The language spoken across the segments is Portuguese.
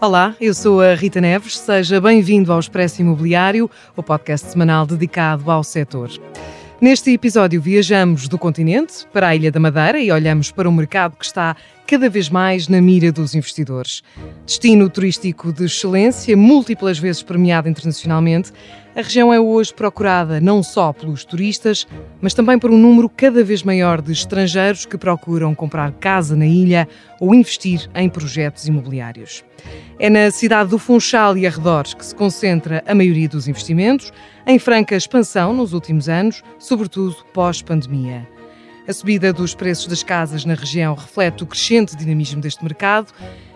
Olá, eu sou a Rita Neves. Seja bem-vindo ao Expresso Imobiliário, o podcast semanal dedicado ao setor. Neste episódio, viajamos do continente para a Ilha da Madeira e olhamos para um mercado que está cada vez mais na mira dos investidores. Destino turístico de excelência, múltiplas vezes premiado internacionalmente, a região é hoje procurada não só pelos turistas, mas também por um número cada vez maior de estrangeiros que procuram comprar casa na ilha ou investir em projetos imobiliários. É na cidade do Funchal e arredores que se concentra a maioria dos investimentos, em franca expansão nos últimos anos, sobretudo pós-pandemia. A subida dos preços das casas na região reflete o crescente dinamismo deste mercado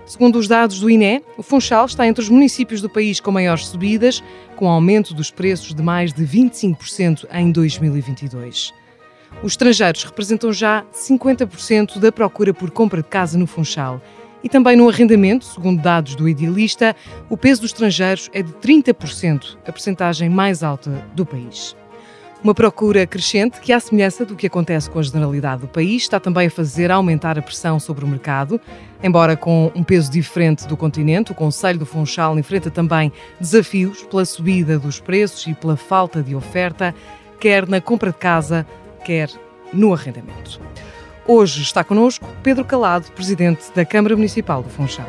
Segundo os dados do INE, o Funchal está entre os municípios do país com maiores subidas, com aumento dos preços de mais de 25% em 2022. Os estrangeiros representam já 50% da procura por compra de casa no Funchal. E também no arrendamento, segundo dados do Idealista, o peso dos estrangeiros é de 30%, a percentagem mais alta do país. Uma procura crescente que, à semelhança do que acontece com a generalidade do país, está também a fazer aumentar a pressão sobre o mercado. Embora com um peso diferente do continente, o Conselho do Funchal enfrenta também desafios pela subida dos preços e pela falta de oferta, quer na compra de casa, quer no arrendamento. Hoje está connosco Pedro Calado, presidente da Câmara Municipal do Funchal.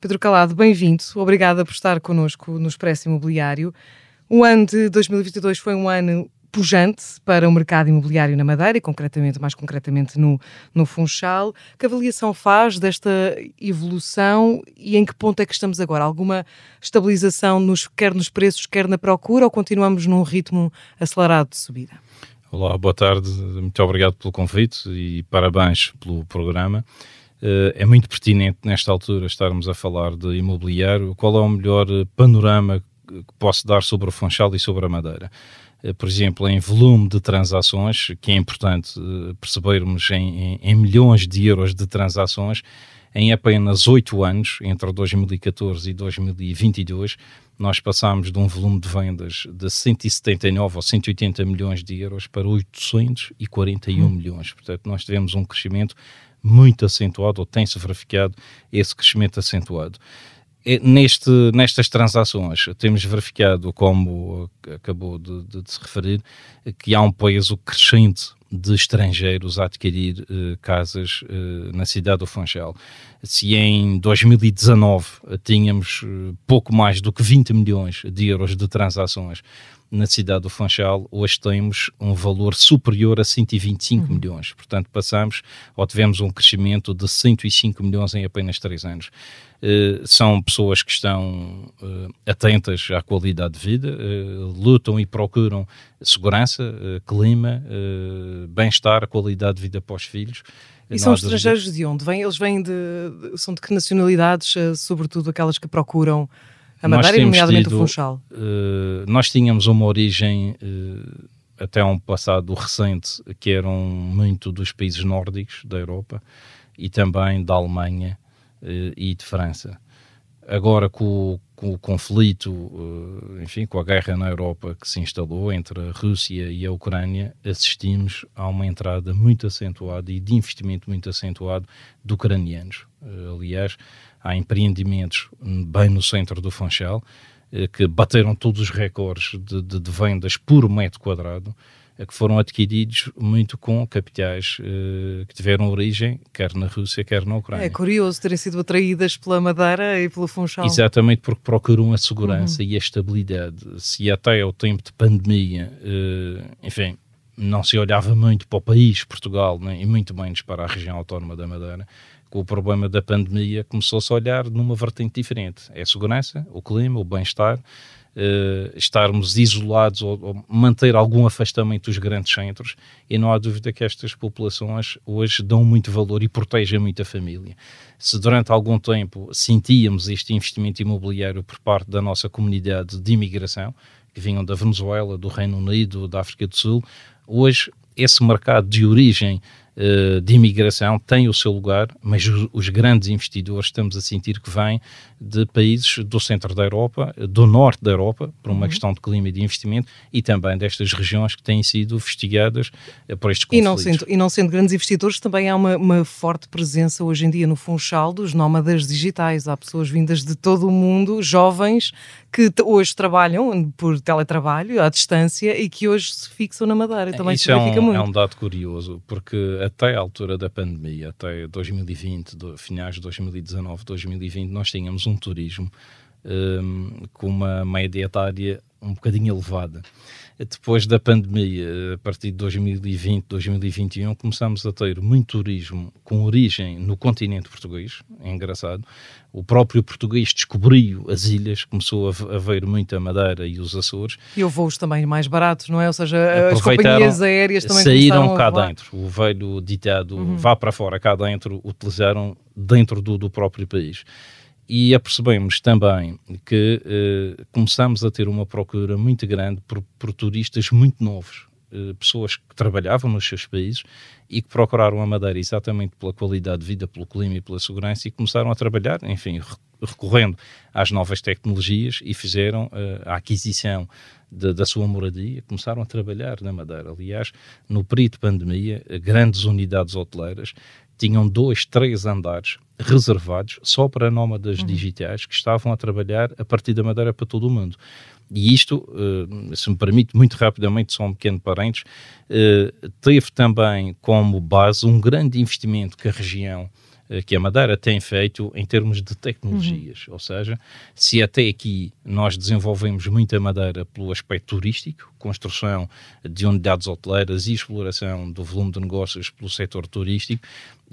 Pedro Calado, bem-vindo. Obrigada por estar connosco no Expresso Imobiliário. O ano de 2022 foi um ano pujante para o mercado imobiliário na Madeira e concretamente, mais concretamente no, no Funchal. Que avaliação faz desta evolução e em que ponto é que estamos agora? Alguma estabilização nos, quer nos preços, quer na procura ou continuamos num ritmo acelerado de subida? Olá, boa tarde. Muito obrigado pelo convite e parabéns pelo programa. Uh, é muito pertinente nesta altura estarmos a falar de imobiliário. Qual é o melhor eh, panorama que posso dar sobre o Funchal e sobre a Madeira? Uh, por exemplo, em volume de transações, que é importante percebermos em, em, em, milhões de euros de transações, em apenas oito anos, entre 2014 e 2022, nós passámos de um volume de vendas de 179 ou 180 milhões de euros para 841 hum. milhões. Portanto, nós tivemos um crescimento muito acentuado, ou tem-se verificado esse crescimento acentuado. Neste, nestas transações, temos verificado, como acabou de, de, de se referir, que há um peso crescente de estrangeiros a adquirir uh, casas uh, na cidade do Funchal. Se em 2019 tínhamos uh, pouco mais do que 20 milhões de euros de transações na cidade do Funchal, hoje temos um valor superior a 125 uhum. milhões. Portanto, passamos ou tivemos um crescimento de 105 milhões em apenas 3 anos. Uh, são pessoas que estão uh, atentas à qualidade de vida, uh, lutam e procuram segurança, clima, bem-estar, qualidade de vida para os filhos. E são estrangeiros de onde? Vêm? Eles vêm de, são de que nacionalidades, sobretudo aquelas que procuram a Madeira e nomeadamente tido, o Funchal. Uh, nós tínhamos uma origem uh, até um passado recente que eram muito dos países nórdicos da Europa e também da Alemanha uh, e de França. Agora com, com o conflito, enfim, com a guerra na Europa que se instalou entre a Rússia e a Ucrânia, assistimos a uma entrada muito acentuada e de investimento muito acentuado de ucranianos. aliás, há empreendimentos bem no centro do Funchal eh, que bateram todos os recordes de, de, de vendas por metro quadrado eh, que foram adquiridos muito com capitais uh, que tiveram origem quer na Rússia, quer na Ucrânia. É curioso terem sido atraídas pela Madeira e pelo Funchal. Exatamente, porque procuram a segurança uhum. e a estabilidade. Se até ao tempo de pandemia, enfim, não se olhava muito para o país, Portugal, né, e muito menos para a região autónoma da Madeira, com o problema da pandemia começou-se a olhar numa vertente diferente. É a segurança, o clima, o bem-estar, uh, estarmos isolados ou, ou, manter algum afastamento dos grandes centros e não há dúvida que estas populações hoje dão muito valor e protegem muito a família. Se durante algum tempo sentíamos este investimento imobiliário por parte da nossa comunidade de imigração, que vinham da Venezuela, do Reino Unido, da África do Sul, hoje esse mercado de origem de imigração tem o seu lugar, mas os, grandes investidores estamos a sentir que vêm de países do centro da Europa, do norte da Europa, por uma uhum. questão de clima e de investimento, e também destas regiões que têm sido investigadas uh, por estes conflitos. E não sendo, e não sendo grandes investidores, também há uma, uma, forte presença hoje em dia no Funchal dos nómadas digitais. Há pessoas vindas de todo o mundo, jovens, que hoje trabalham por teletrabalho, à distância, e que hoje se fixam na Madeira. Também Isso se verifica é um, muito. É um dado curioso, porque até a altura da pandemia, até 2020, do, finais de 2019, 2020, nós tínhamos um turismo um, com uma média etária um bocadinho elevada. Depois da pandemia, a partir de 2020, 2021, começamos a ter muito turismo com origem no continente português. É engraçado. O próprio português descobriu as ilhas, começou a, ver muito a Madeira e os Açores. E houve voos também mais baratos, não é? Ou seja, as companhias aéreas também saíram cá dentro. O velho ditado uhum. vá para fora cá dentro, utilizaram dentro do, do próprio país e apercebemos também que eh, começamos a ter uma procura muito grande por, por turistas muito novos, eh, pessoas que trabalhavam nos seus países e que procuraram a Madeira exatamente pela qualidade de vida, pelo clima e pela segurança e começaram a trabalhar, enfim, recorrendo às novas tecnologias e fizeram eh, a aquisição de, da sua moradia, começaram a trabalhar na Madeira. Aliás, no período de pandemia, grandes unidades hoteleiras tinham dois, três andares reservados só para nómadas uhum. digitais que estavam a trabalhar a partir da Madeira para todo o mundo. E isto, uh, se me permite, muito rapidamente, só um pequeno parênteses, uh, teve também como base um grande investimento que a região eh, que a Madeira tem feito em termos de tecnologias. Uhum. Ou seja, se até aqui nós desenvolvemos muita Madeira pelo aspecto turístico, construção de unidades hoteleiras e exploração do volume de negócios pelo setor turístico,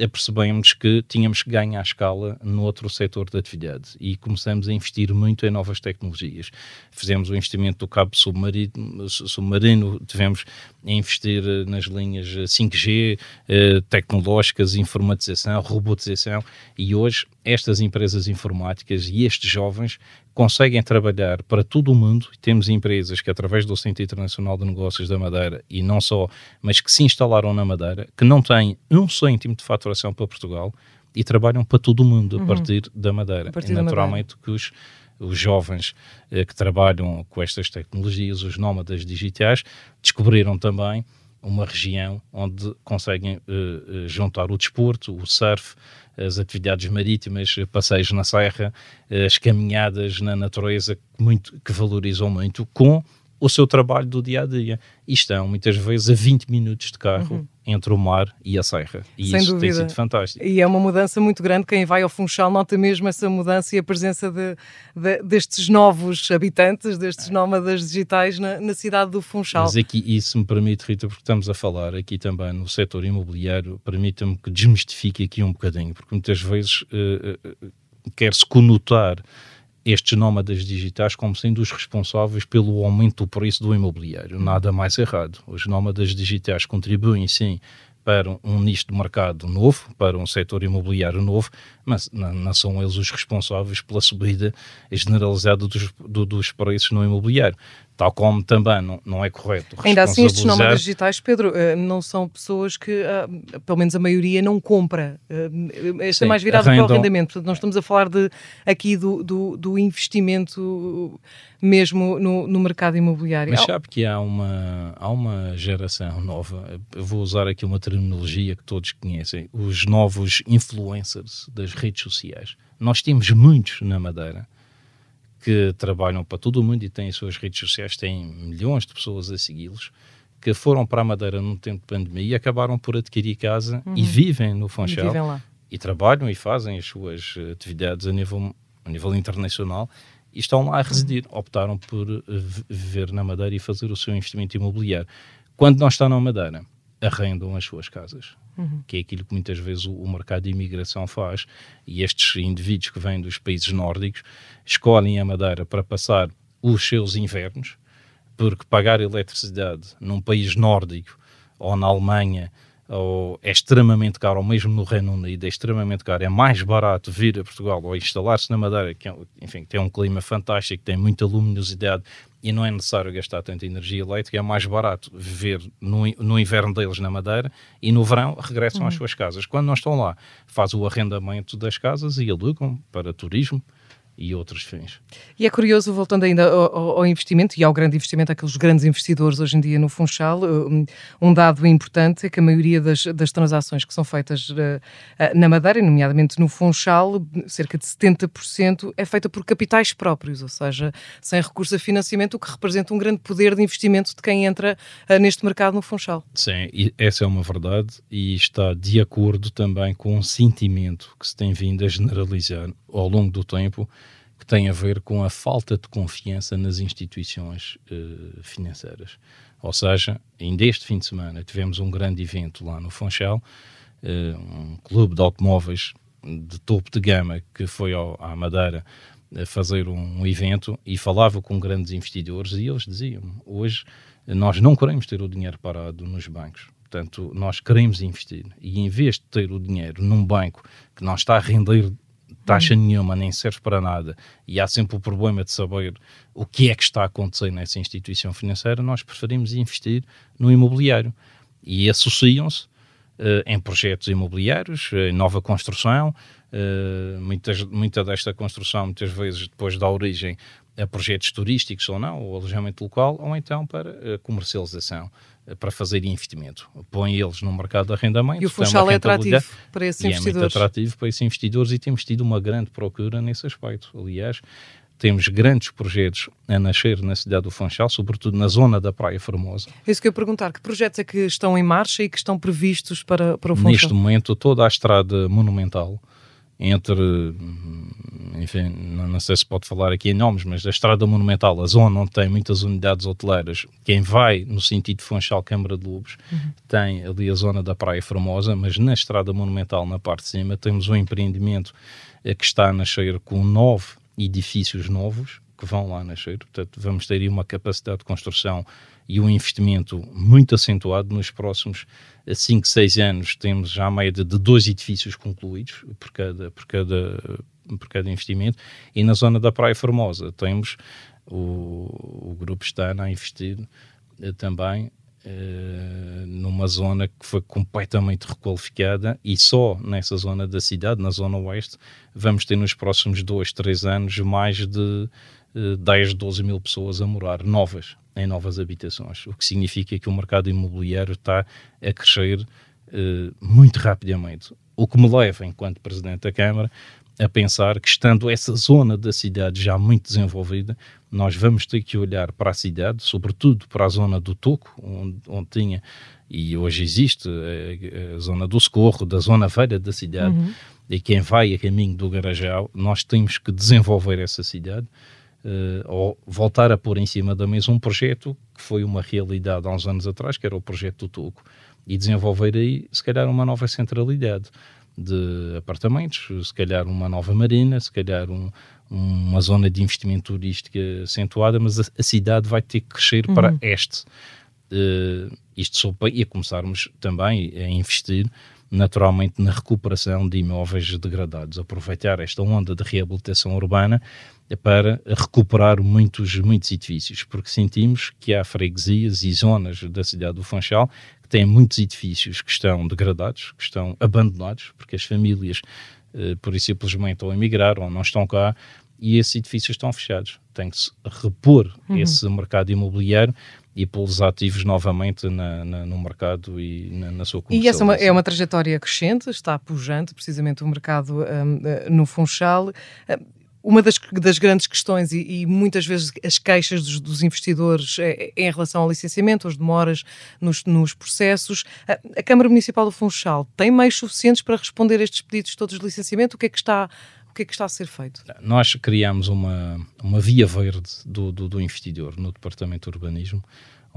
percebemos que tínhamos que ganhar escala no outro setor da atividade e começamos a investir muito em novas tecnologias. Fizemos o investimento do cabo submarino, submarino tivemos a investir eh, nas linhas 5G, eh, tecnológicas, informatização, robotização e hoje estas empresas informáticas e estes jovens conseguem trabalhar para todo o mundo. Temos empresas que, através do Centro Internacional de Negócios da Madeira, e não só, mas que se instalaram na Madeira, que não têm um cêntimo de faturação para Portugal e trabalham para todo o mundo a uhum. partir da Madeira. Partir e naturalmente Madeira. que os, os jovens eh, que trabalham com estas tecnologias, os nómadas digitais, descobriram também uma região onde conseguem uh, juntar o desporto, o surf, as atividades marítimas, passeios na serra, as caminhadas na natureza muito, que valorizam muito, com o seu trabalho do dia a dia. E estão muitas vezes a 20 minutos de carro uhum. entre o mar e a serra. E Sem isso dúvida. tem sido fantástico. E é uma mudança muito grande. Quem vai ao Funchal nota mesmo essa mudança e a presença de, de, destes novos habitantes, destes nómadas digitais na, na, cidade do Funchal. Mas aqui, isso me permite, Rita, porque estamos a falar aqui também no setor imobiliário, permita-me que desmistifique aqui um bocadinho, porque muitas vezes uh, uh, quer-se conotar estes nómadas digitais como sendo os responsáveis pelo aumento do preço do imobiliário. Nada mais errado. Os nómadas digitais contribuem, sim, para um nicho de mercado novo, para um setor imobiliário novo, mas não, não são eles os responsáveis pela subida generalizada dos, do, dos preços no imobiliário tal como também não, não é correto. Ainda assim, estes nómadas digitais, Pedro, eh, não são pessoas que, eh, pelo menos a maioria, não compra. Eh, Sim, é mais virado arrendam... para o arrendamento. Portanto, nós estamos a falar de, aqui do, do, do investimento mesmo no, no, mercado imobiliário. Mas sabe que há uma, há uma geração nova, eu vou usar aqui uma terminologia que todos conhecem, os novos influencers das redes sociais. Nós temos muitos na Madeira que trabalham para todo o mundo e têm as suas redes sociais, têm milhões de pessoas a segui-los, que foram para a Madeira no tempo de pandemia e acabaram por adquirir casa uhum. e vivem no Funchal. E, vivem lá. e trabalham e fazem as suas atividades a nível, a nível internacional e estão lá a residir. Uhum. Optaram por viver na Madeira e fazer o seu investimento imobiliário Quando não estão na Madeira, arrendam as suas casas. Uhum. Que é aquilo que muitas vezes o, o, mercado de imigração faz, e estes indivíduos que vêm dos países nórdicos escolhem a Madeira para passar os seus invernos, porque pagar eletricidade num país nórdico ou na Alemanha ou é extremamente caro, ou mesmo no Reino Unido é extremamente caro, é mais barato vir a Portugal ou instalar-se na Madeira, que é enfim, tem um clima fantástico, tem muita luminosidade e não é necessário gastar tanta energia elétrica, é mais barato viver no, no inverno deles na Madeira e no verão regressam uhum. às suas casas. Quando não estão lá, faz o arrendamento das casas e alugam para turismo, e outros fins. E é curioso, voltando ainda ao, ao, investimento e ao grande investimento, aqueles grandes investidores hoje em dia no Funchal, um, dado importante é que a maioria das, das transações que são feitas uh, uh, na Madeira, nomeadamente no Funchal, cerca de 70% é feita por capitais próprios, ou seja, sem recurso a financiamento, o que representa um grande poder de investimento de quem entra uh, neste mercado no Funchal. Sim, essa é uma verdade e está de acordo também com um sentimento que se tem vindo a generalizar ao longo do tempo tem a ver com a falta de confiança nas instituições uh, financeiras. Ou seja, ainda este fim de semana tivemos um grande evento lá no Funchal, uh, um clube de automóveis de topo de gama que foi ao, à Madeira a fazer um, um evento e falava com grandes investidores e eles diziam hoje nós não queremos ter o dinheiro parado nos bancos. Portanto, nós queremos investir. E em vez de ter o dinheiro num banco que não está a render taxa hum. nenhuma, nem serve para nada, e há sempre o problema de saber o que é que está a acontecer nessa instituição financeira, nós preferimos investir no imobiliário. E associam-se uh, em projetos imobiliários, em nova construção, uh, muitas, muita desta construção, muitas vezes, depois da origem a projetos turísticos ou não, ou alojamento local, ou então para uh, comercialização para fazer investimento. Põe eles no mercado de arrendamento. E o Funchal é atrativo para esses e investidores. é muito atrativo para esses investidores e temos tido uma grande procura nesse aspecto. Aliás, temos grandes projetos a nascer na cidade do Funchal, sobretudo na zona da Praia Formosa. É isso que eu ia perguntar, que projetos é que estão em marcha e que estão previstos para, para o Funchal? Neste momento, toda a estrada monumental, entre, enfim, não sei se pode falar aqui em nomes, mas da Estrada Monumental, a zona onde tem muitas unidades hoteleiras, quem vai no sentido de Funchal, Câmara de Lobos, uhum. tem ali a zona da Praia Formosa, mas na Estrada Monumental, na parte de cima, temos um empreendimento eh, que está a nascer com nove edifícios novos, que vão lá nascer, portanto vamos ter aí uma capacidade de construção e um investimento muito acentuado. Nos próximos 5, 6 anos temos já a média de dois edifícios concluídos por cada, por cada, por cada investimento. E na zona da Praia Formosa temos o, o grupo está a investir eh, também eh, numa zona que foi completamente requalificada. E só nessa zona da cidade, na zona oeste, vamos ter nos próximos 2, 3 anos mais de 10, 12 mil pessoas a morar novas, em novas habitações, o que significa que o mercado imobiliário está a crescer uh, muito rapidamente. O que me leva, enquanto Presidente da Câmara, a pensar que, estando essa zona da cidade já muito desenvolvida, nós vamos ter que olhar para a cidade, sobretudo para a zona do Toco, onde, onde tinha, e hoje existe, a, a, zona do Socorro, da zona velha da cidade, uhum. e quem vai a caminho do Garajal, nós temos que desenvolver essa cidade ou voltar a pôr em cima da mesa um projeto que foi uma realidade há uns anos atrás, que era o projeto do Tuco, e desenvolver aí, se calhar, uma nova centralidade de apartamentos, se calhar uma nova marina, se calhar um, uma zona de investimento turístico acentuada, mas a, a cidade vai ter que crescer uhum. para este. Uh, isto só para, e a começarmos também a investir naturalmente na recuperação de imóveis degradados, aproveitar esta onda de reabilitação urbana para recuperar muitos, muitos edifícios, porque sentimos que há freguesias e zonas da cidade do Funchal que têm muitos edifícios que estão degradados, que estão abandonados, porque as famílias, eh, por isso simplesmente, ou emigraram ou não estão cá, e esses edifícios estão fechados. Tem que se repor uhum. esse mercado imobiliário e pô-los ativos novamente na, na, no mercado e na, na sua E essa é uma, é uma, trajetória crescente, está pujante precisamente o mercado um, eh, no Funchal. Hum, uma das, das, grandes questões e, e, muitas vezes as queixas dos, dos investidores é, é, em relação ao licenciamento, as demoras nos, nos, processos. A, a Câmara Municipal do Funchal tem meios suficientes para responder a estes pedidos todos de licenciamento? O que é que está que é que está a ser feito? Nós criamos uma, uma via verde do, do, do investidor no Departamento de Urbanismo,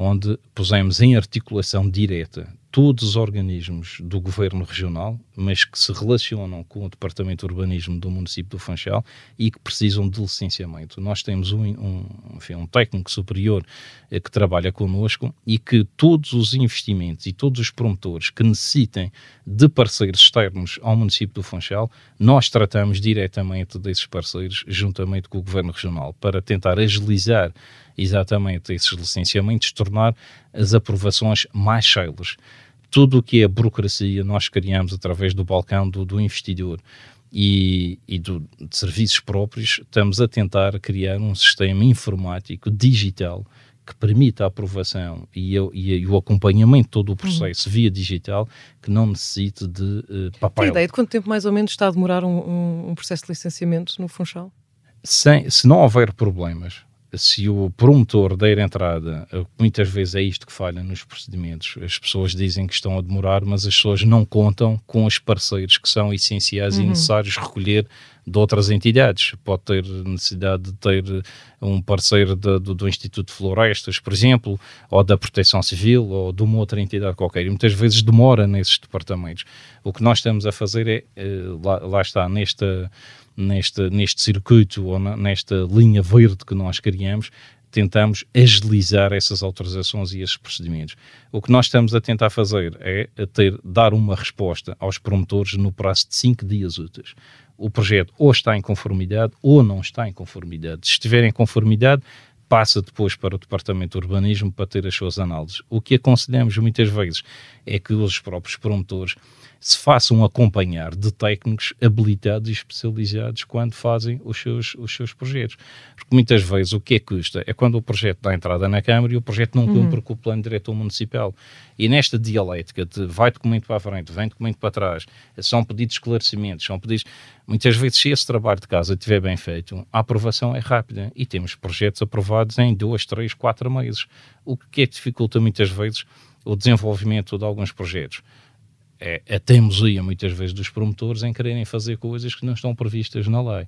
onde pusemos em articulação direta todos os organismos do governo regional, mas que se relacionam com o Departamento de Urbanismo do município do Funchal e que precisam de licenciamento. Nós temos um, um, enfim, um técnico superior eh, que trabalha connosco e que todos os investimentos e todos os promotores que necessitem de parceiros externos ao município do Funchal, nós tratamos diretamente desses parceiros juntamente com o governo regional para tentar agilizar exatamente esses licenciamentos, tornar as aprovações mais céleres. Tudo o que é burocracia nós criamos através do balcão do, do investidor e, e do, de serviços próprios, estamos a tentar criar um sistema informático digital que permita a aprovação e, eu, e, o acompanhamento de todo o uhum. processo uhum. via digital que não necessite de uh, papel. Tem ideia de quanto tempo mais ou menos está a demorar um, um, um processo de licenciamento no Funchal? Sem, se não houver problemas, se o promotor der entrada, eh, muitas vezes é isto que falha nos procedimentos. As pessoas dizem que estão a demorar, mas as pessoas não contam com os parceiros que são essenciais uhum. e necessários recolher de outras entidades. Pode ter necessidade de ter um parceiro de, do, do, Instituto de Florestas, por exemplo, ou da Proteção Civil, ou de uma outra entidade qualquer. E muitas vezes demora nesses departamentos. O que nós estamos a fazer é, eh, lá, lá está, nesta neste, neste circuito ou na, nesta linha verde que nós criamos, tentamos agilizar essas autorizações e esses procedimentos. O que nós estamos a tentar fazer é ter, dar uma resposta aos promotores no prazo de 5 dias úteis. O projeto ou está em conformidade ou não está em conformidade. Se estiver em conformidade, passa depois para o Departamento de Urbanismo para ter as suas análises. O que aconselhamos muitas vezes é que os próprios promotores se façam acompanhar de técnicos habilitados e especializados quando fazem os seus, os seus projetos. Porque muitas vezes o que é que custa é quando o projeto dá entrada na Câmara e o projeto não cumpre uhum. com o plano diretor municipal. E nesta dialética de vai documento para a frente, vem documento para trás, são pedidos esclarecimentos, são pedidos. Muitas vezes, se esse trabalho de casa estiver bem feito, a aprovação é rápida e temos projetos aprovados em dois, três, quatro meses. O que é que dificulta muitas vezes o desenvolvimento de alguns projetos é a teimosia, muitas vezes, dos promotores em quererem fazer coisas que não estão previstas na lei.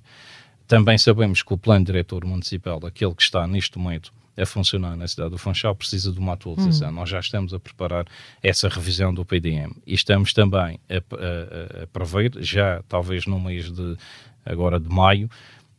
Também sabemos que o plano diretor municipal, aquele que está neste momento a funcionar na cidade do Funchal, precisa de uma atualização. Hum. Nós já estamos a preparar essa revisão do PDM e estamos também a, a, a prever, já talvez no mês de agora de maio,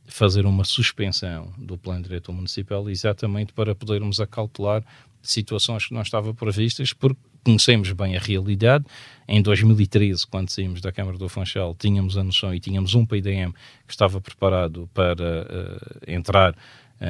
fazer uma suspensão do plano diretor municipal exatamente para podermos acautelar situações que não estavam previstas, porque conhecemos bem a realidade. Em 2013, quando saímos da Câmara do Funchal, tínhamos a noção e tínhamos um PDM que estava preparado para uh, entrar uh,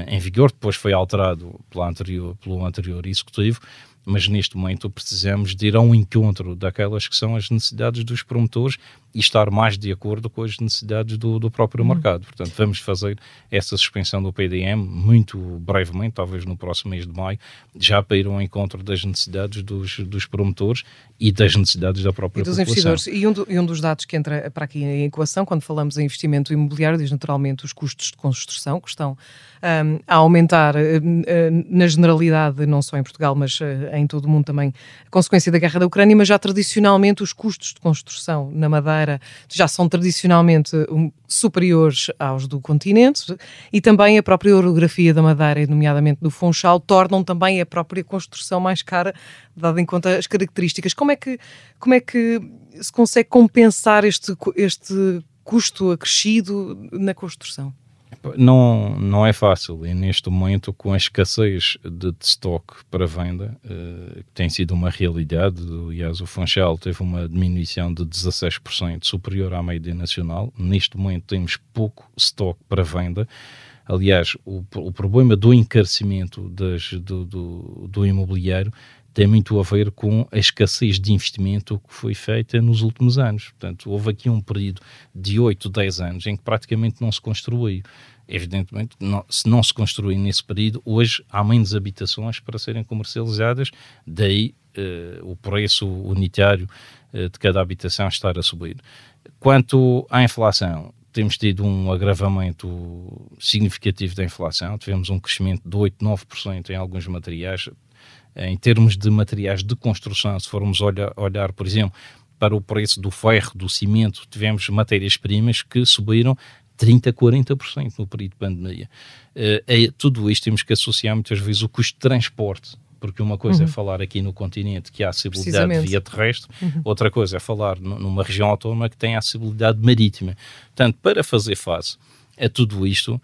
em vigor, depois foi alterado pelo anterior, pelo anterior executivo, mas neste momento precisamos de ir ao encontro daquelas que são as necessidades dos promotores e estar mais de acordo com as necessidades do, do próprio uhum. mercado. Portanto, vamos fazer essa suspensão do PDM muito brevemente, talvez no próximo mês de maio, já para ir ao encontro das necessidades dos, dos promotores e das necessidades da própria e dos população. investidores. E um, do, e um, dos dados que entra para aqui em equação, quando falamos em investimento imobiliário, diz naturalmente os custos de construção, que estão um, a aumentar uh, uh, na generalidade, não só em Portugal, mas uh, em todo o mundo também, a consequência da guerra da Ucrânia, mas já tradicionalmente os custos de construção na Madeira já são tradicionalmente superiores aos do continente e também a própria orografia da Madeira, nomeadamente do Funchal, tornam também a própria construção mais cara, dado em conta as características. Como é que, como é que se consegue compensar este, este custo acrescido na construção? Não, não é fácil e neste momento com a escassez de, de estoque para venda, uh, que tem sido uma realidade, aliás o Funchal teve uma diminuição de 16% superior à média nacional, neste momento temos pouco estoque para venda, aliás o, o problema do encarecimento das, do, do, do imobiliário tem muito a ver com a escassez de investimento que foi feita nos últimos anos. Portanto, houve aqui um período de 8, 10 anos em que praticamente não se construiu. Evidentemente, não, se não se construir nesse período, hoje há menos habitações para serem comercializadas, daí uh, o preço unitário uh, de cada habitação estar a subir. Quanto à inflação, temos tido um agravamento significativo da inflação, tivemos um crescimento de 8, 9% em alguns materiais. Em termos de materiais de construção, se formos olhar, olhar por exemplo, para o preço do ferro, do cimento, tivemos matérias-primas que subiram 30%, 40% no período de pandemia. Uh, é, tudo isto temos que associar muitas vezes o custo de transporte porque uma coisa é uhum. é falar aqui no continente que há acessibilidade via terrestre, uhum. outra coisa é falar numa região autónoma que tem acessibilidade marítima. Portanto, para fazer face a tudo isto,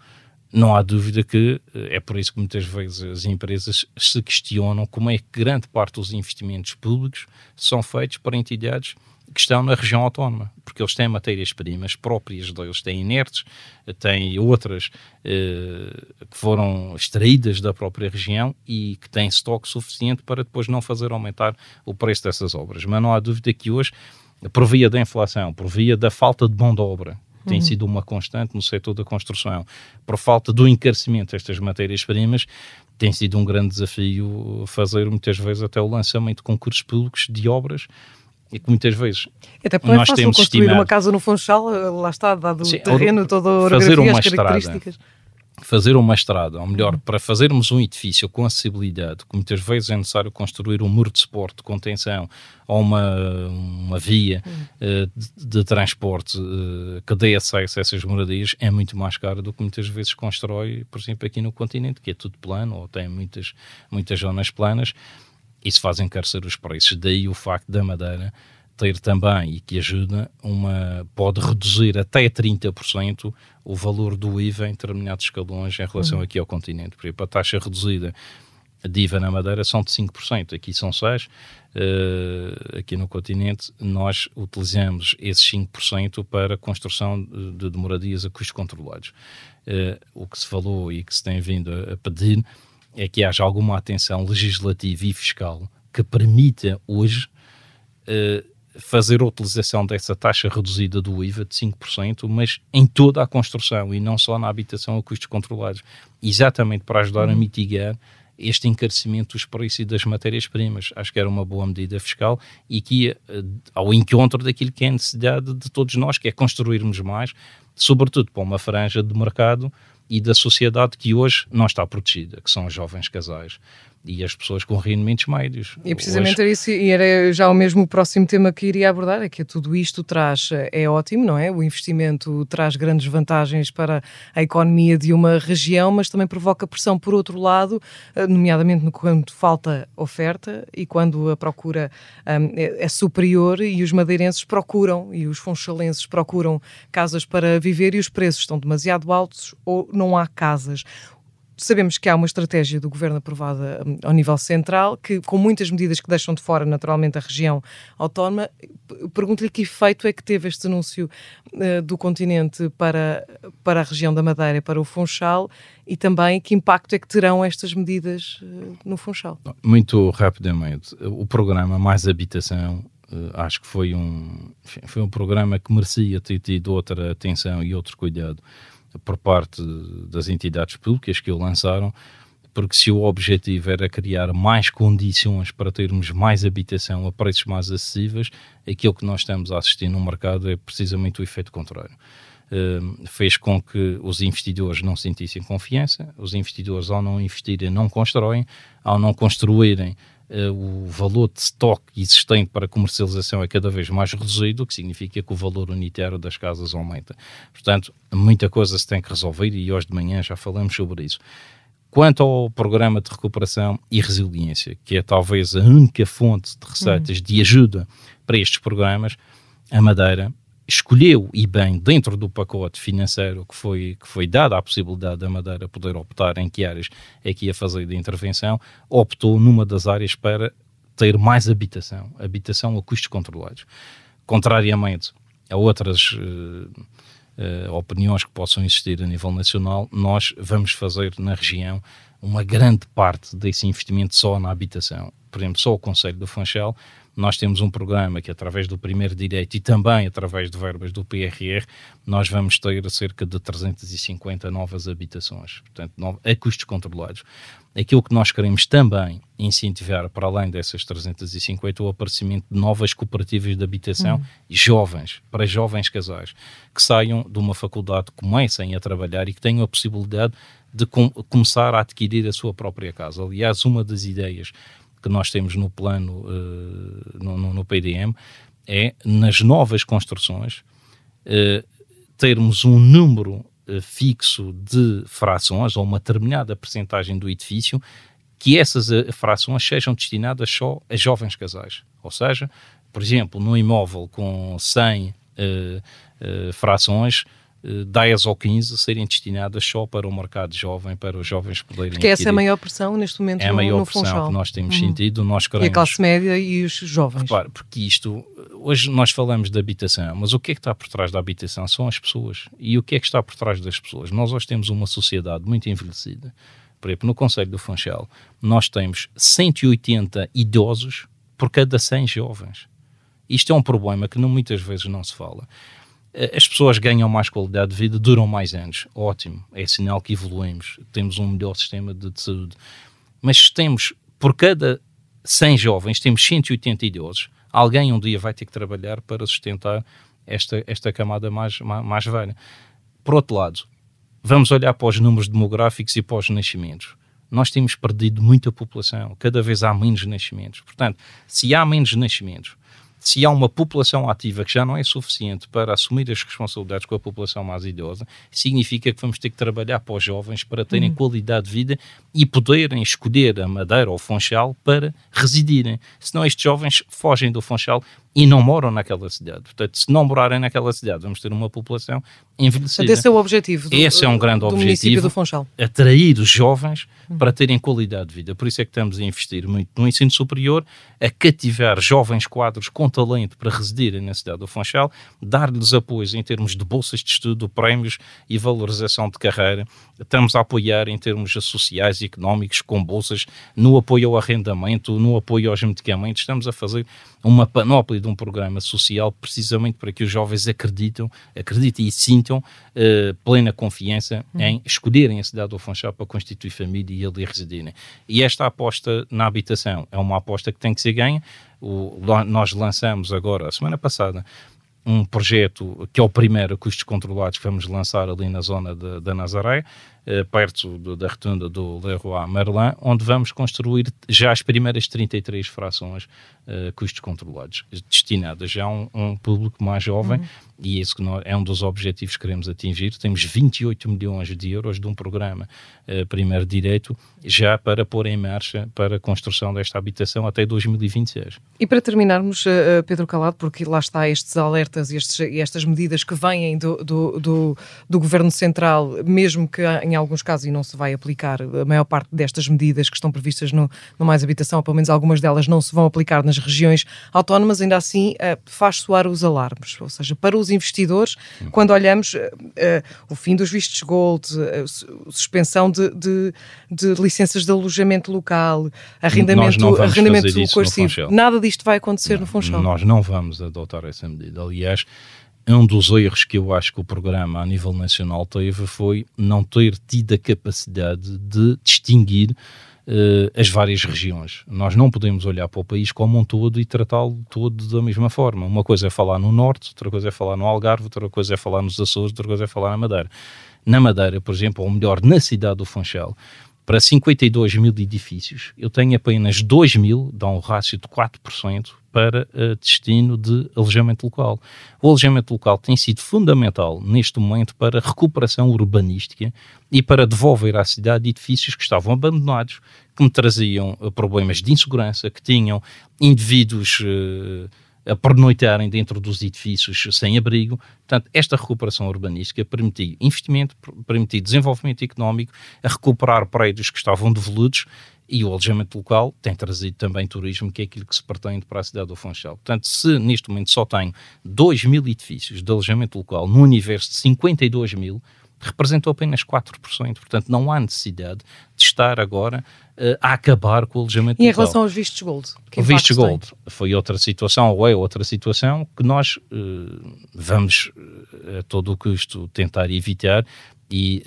não há dúvida que eh, é por isso que muitas vezes as empresas se questionam como é que grande parte dos investimentos públicos são feitos para entidades que estão na região autónoma, porque eles têm matérias-primas próprias deles, têm inertes, têm outras eh, que foram extraídas da própria região e que têm estoque suficiente para depois não fazer aumentar o preço dessas obras. Mas não há dúvida que hoje, por via da inflação, por via da falta de mão de obra, tem uhum. sido uma constante no setor da construção, por falta do encarecimento destas matérias-primas, tem sido um grande desafio fazer muitas vezes até o lançamento de concursos públicos de obras e que muitas vezes até porque nós é fácil temos construir estimado, uma casa no Funchal, eh, lá está, dado sim, o terreno, toda a fazer uma as características. Estrada, fazer uma estrada, ou melhor, para fazermos um edifício com acessibilidade, que muitas vezes é necessário construir um muro de suporte, de contenção, ou uma, uma via uh, de, de, transporte uh, que dê acesso a essas moradias, é muito mais caro do que muitas vezes constrói, por exemplo, aqui no continente, que é tudo plano, ou tem muitas, muitas zonas planas, isso faz encarecer os preços. Daí o facto da Madeira ter também, e que ajuda, uma, pode reduzir até 30% o valor do IVA em determinados escalões em relação uhum. aqui ao continente. Por exemplo, a taxa reduzida de IVA na Madeira são de 5%, aqui são 6%, uh, aqui no continente nós utilizamos esses 5% para construção de, de moradias a custos controlados. Uh, o que se falou e que se tem vindo a, a pedir é que haja alguma atenção legislativa e fiscal que permita hoje uh, fazer a utilização dessa taxa reduzida do IVA de 5%, mas em toda a construção e não só na habitação a custos controlados, exatamente para ajudar a uhum. mitigar este encarecimento dos preços e das matérias-primas. Acho que era uma boa medida fiscal e que ia uh, ao encontro daquilo que é a necessidade de todos nós, que é construirmos mais, sobretudo para uma franja de mercado e da sociedade que hoje não está protegida, que são os jovens casais e as pessoas com rendimentos médios. E precisamente Hoje... era isso, e era já o mesmo próximo tema que iria abordar, é que tudo isto traz, é ótimo, não é? O investimento traz grandes vantagens para a economia de uma região, mas também provoca pressão por outro lado, eh, nomeadamente quando falta oferta e quando a procura um, é, é, superior e os madeirenses procuram, e os funchalenses procuram casas para viver e os preços estão demasiado altos ou não há casas. Sabemos que há uma estratégia do governo aprovada hum, ao nível central, que com muitas medidas que deixam de fora naturalmente a região autónoma. Pergunto-lhe que efeito é que teve este anúncio uh, do continente para, para a região da Madeira para o Funchal e também que impacto é que terão estas medidas uh, no Funchal? Muito rapidamente. O programa Mais Habitação Uh, acho que foi um, foi um programa que merecia ter tido outra atenção e outro cuidado por parte das entidades públicas que o lançaram, porque se o objetivo era criar mais condições para termos mais habitação a preços mais acessíveis, aquilo que nós estamos a assistir no mercado é precisamente o efeito contrário. Uh, fez com que os investidores não sentissem confiança, os investidores, ao não investirem, não constroem, ao não construírem, o valor de estoque existente para comercialização é cada vez mais reduzido, o que significa que o valor unitário das casas aumenta. Portanto, muita coisa se tem que resolver e hoje de manhã já falamos sobre isso. Quanto ao programa de recuperação e resiliência, que é talvez a única fonte de receitas uhum. de ajuda para estes programas, a Madeira escolheu e bem dentro do pacote financeiro que foi, que foi dado a possibilidade da Madeira poder optar em que áreas é que ia fazer de intervenção, optou numa das áreas para ter mais habitação, habitação a custos controlados. Contrariamente a outras uh, uh, opiniões que possam existir a nível nacional, nós vamos fazer na região uma grande parte desse investimento só na habitação. Por exemplo, só o Conselho do Funchal nós temos um programa que, através do primeiro direito e também através de verbas do PRR, nós vamos ter cerca de 350 novas habitações, portanto, a custos controlados. Aquilo que nós queremos também incentivar, para além dessas 350, o aparecimento de novas cooperativas de habitação uhum. jovens, para jovens casais, que saiam de uma faculdade, comecem a trabalhar e que tenham a possibilidade de com, começar a adquirir a sua própria casa. Aliás, uma das ideias que nós temos no plano, uh, no, no, PDM, é nas novas construções uh, termos um número uh, fixo de frações ou uma determinada percentagem do edifício que essas frações sejam destinadas só a jovens casais. Ou seja, por exemplo, num imóvel com 100 uh, uh, frações, 10 ou 15 serem destinadas só para o mercado jovem, para os jovens poderem Porque essa é a maior pressão neste momento é a maior no pressão Funchal. que nós temos uhum. sentido. Nós queremos... E a classe média e os jovens. Claro, porque isto, hoje nós falamos de habitação, mas o que é que está por trás da habitação são as pessoas. E o que é que está por trás das pessoas? Nós hoje temos uma sociedade muito envelhecida. Por exemplo, no Conselho do Funchal, nós temos 180 idosos por cada 100 jovens. Isto é um problema que não, muitas vezes não se fala. As pessoas ganham mais qualidade de vida, duram mais anos. Ótimo, é sinal que evoluímos, temos um melhor sistema de saúde. Mas temos, por cada 100 jovens, temos 180 idosos. Alguém um dia vai ter que trabalhar para sustentar esta, esta camada mais, mais, mais velha. Por outro lado, vamos olhar para os números demográficos e para os nascimentos. Nós temos perdido muita população, cada vez há menos nascimentos. Portanto, se há menos nascimentos, se há uma população ativa que já não é suficiente para assumir as responsabilidades com a população mais idosa, significa que vamos ter que trabalhar para os jovens para terem uhum. qualidade de vida e poderem escolher a Madeira ou o Funchal para residirem. Senão estes jovens fogem do Funchal e não moram naquela cidade. Portanto, se não morarem naquela cidade, vamos ter uma população envelhecida. Esse é o objetivo. Do, Esse é um grande objetivo. do Funchal. Atrair os jovens uhum. para terem qualidade de vida. Por isso é que estamos a investir muito no ensino superior, a cativar jovens quadros com talento para residirem na cidade do Funchal, dar-lhes apoios em termos de bolsas de estudo, prémios e valorização de carreira. Estamos a apoiar em termos sociais e económicos, com bolsas, no apoio ao arrendamento, no apoio aos medicamentos. Estamos a fazer uma panóplia de um programa social precisamente para que os jovens acreditam, acreditem e sintam uh, plena confiança uhum. em escolherem a cidade do Funchal para constituir família e ali residirem. E esta aposta na habitação é uma aposta que tem que ser ganha. O, nós lançamos agora, a semana passada, um projeto que é o primeiro custos controlados que vamos lançar ali na zona da Nazaré, perto do, da rotunda do Leroy Merlin, onde vamos construir já as primeiras 33 frações uh, custos controlados, destinadas já a um, um público mais jovem, uhum. e esse é um dos objetivos que queremos atingir. Temos 28 milhões de euros de um programa uh, Primeiro Direito já para pôr em marcha para a construção desta habitação até 2026. E para terminarmos, uh, Pedro Calado, porque lá está estes alertas e, estes, e estas medidas que vêm do, do, do, do Governo Central, mesmo que em em alguns casos, e não se vai aplicar, a maior parte destas medidas que estão previstas no, no Mais Habitação, ou pelo menos algumas delas não se vão aplicar nas regiões autónomas, ainda assim uh, faz soar os alarmes. Ou seja, para os investidores, quando olhamos uh, uh, o fim dos vistos gold, suspensão de, de, de, licenças de alojamento local, arrendamento, arrendamento coercivo, nada disto vai acontecer não, no Funchal. Nós não vamos adotar essa medida. Aliás, um dos erros que eu acho que o programa a nível nacional teve foi não ter tido a capacidade de distinguir uh, as várias regiões. Nós não podemos olhar para o país como um todo e tratá-lo todo da mesma forma. Uma coisa é falar no Norte, outra coisa é falar no Algarve, outra coisa é falar nos Açores, outra coisa é falar na Madeira. Na Madeira, por exemplo, ou melhor, na cidade do Funchal, para 52 mil edifícios, eu tenho apenas 2 mil, dá um rácio de 4%, para uh, destino de alojamento local. O alojamento local tem sido fundamental neste momento para a recuperação urbanística e para devolver à cidade edifícios que estavam abandonados, que me traziam uh, problemas de insegurança, que tinham indivíduos. Uh, a pernoitarem dentro dos edifícios sem abrigo. Portanto, esta recuperação urbanística permitiu investimento, permitiu desenvolvimento económico, a recuperar prédios que estavam devolutos e o alojamento local tem trazido também turismo, que é aquilo que se pretende para a cidade do Funchal. Portanto, se neste momento só tenho 2 mil edifícios de alojamento local no universo de 52 mil, representou apenas 4%. Portanto, não há necessidade de estar agora uh, a acabar com o alojamento E em relação aos vistos gold? O visto gold tem? foi outra situação, ou é outra situação, que nós uh, vamos uh, a todo o custo tentar evitar e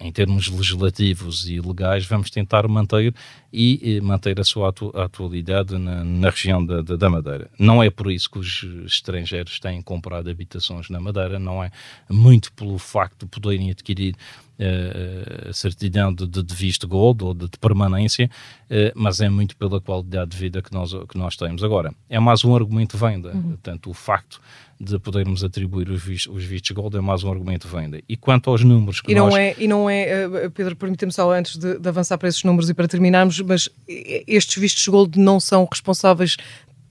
em termos legislativos e legais, vamos tentar manter e, e manter a sua atu atualidade na, na região da, da, da, Madeira. Não é por isso que os estrangeiros têm comprado habitações na Madeira, não é muito pelo facto de poderem adquirir uh, certidão de, de, visto gold ou de, de permanência, uh, mas é muito pela qualidade de vida que nós, que nós temos. Agora, é mais um argumento de venda, uhum. portanto, o facto de podermos atribuir os vistos, os vistos gold é mais um argumento de venda. E quanto aos números que e não nós... É, e não é, Pedro, permita-me só antes de, de, avançar para esses números e para terminarmos, mas, mas estes vistos gold não são responsáveis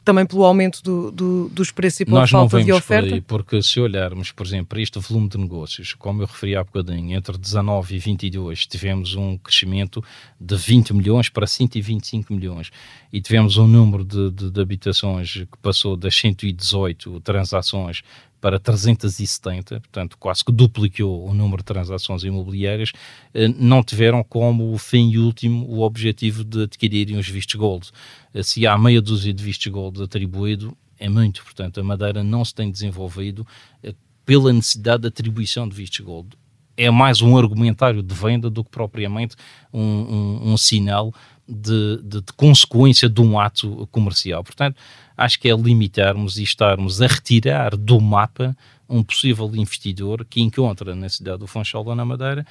também pelo aumento do, do, dos preços e pela Nós falta de oferta? Por aí, porque se olharmos, por exemplo, para este volume de negócios, como eu referi há bocadinho, entre 19 e 22 tivemos um crescimento de 20 milhões para 125 milhões e tivemos um número de, de, de habitações que passou das 118 transações para 370, portanto quase que duplicou o número de transações imobiliárias, eh, não tiveram como fim último o objetivo de adquirirem os vistos gold. Eh, se há meia dúzia de vistos gold atribuído, é muito, portanto a Madeira não se tem desenvolvido eh, pela necessidade de atribuição de vistos gold. É mais um argumentário de venda do que propriamente um, um, um sinal de, de, de, consequência de um ato comercial. Portanto, acho que é limitarmos e estarmos a retirar do mapa um possível investidor que encontra na cidade do Funchal ou na Madeira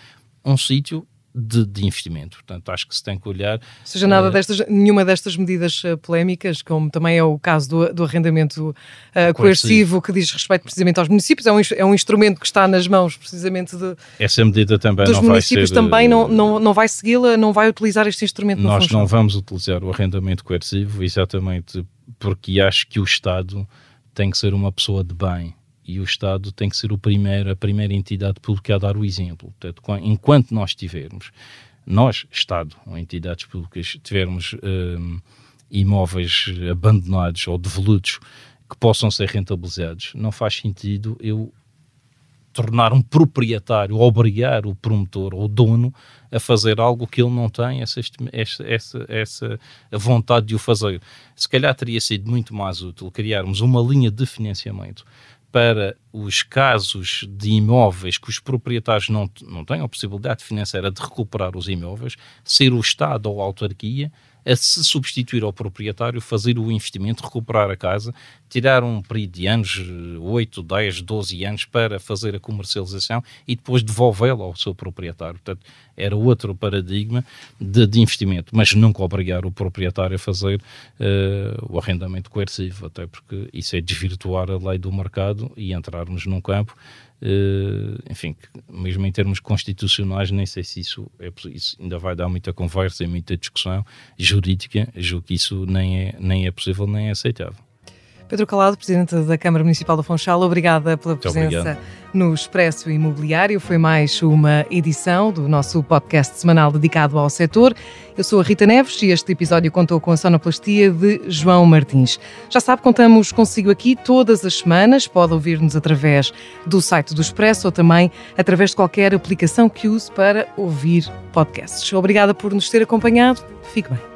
um sítio de, de, investimento. Portanto, acho que se tem que olhar. Ou seja, nada uh, destas, nenhuma destas medidas uh, polémicas, como também é o caso do, do arrendamento uh, coercivo, que diz respeito precisamente aos municípios, é um, é um instrumento que está nas mãos precisamente de, Essa medida também dos não municípios vai ser, também não, não, não vai segui-la, não vai utilizar este instrumento. Nós não vamos utilizar o arrendamento coercivo, exatamente porque acho que o Estado tem que ser uma pessoa de bem e o Estado tem que ser o primeiro, a primeira entidade pública a dar o exemplo. Portanto, enquanto nós tivermos, nós, Estado ou entidades públicas, tivermos um, imóveis abandonados ou devolutos que possam ser rentabilizados, não faz sentido eu tornar um proprietário, obrigar o promotor ou o dono a fazer algo que ele não tem essa, essa, essa vontade de o fazer. Se calhar teria sido muito mais útil criarmos uma linha de financiamento para os casos de imóveis que os proprietários não, não têm a possibilidade financeira de recuperar os imóveis, ser o Estado ou a autarquia a se substituir ao proprietário, fazer o investimento, recuperar a casa, tirar um período de anos, 8, 10, 12 anos, para fazer a comercialização e depois devolvê-la ao seu proprietário. Portanto, era outro paradigma de, de, investimento, mas nunca obrigar o proprietário a fazer uh, o arrendamento coercivo, até porque isso é desvirtuar a lei do mercado e entrarmos num campo Uh, enfim, mesmo em termos constitucionais, nem sei se isso, é, isso ainda vai dar muita conversa e muita discussão jurídica. Julgo que isso nem é, nem é possível nem é aceitável. Pedro Calado, Presidente da Câmara Municipal do Funchal, obrigada pela presença no Expresso Imobiliário. Foi mais uma edição do nosso podcast semanal dedicado ao setor. Eu sou a Rita Neves e este episódio contou com a sonoplastia de João Martins. Já sabe, contamos consigo aqui todas as semanas. Pode ouvir-nos através do site do Expresso ou também através de qualquer aplicação que use para ouvir podcasts. Obrigada por nos ter acompanhado. Fique bem.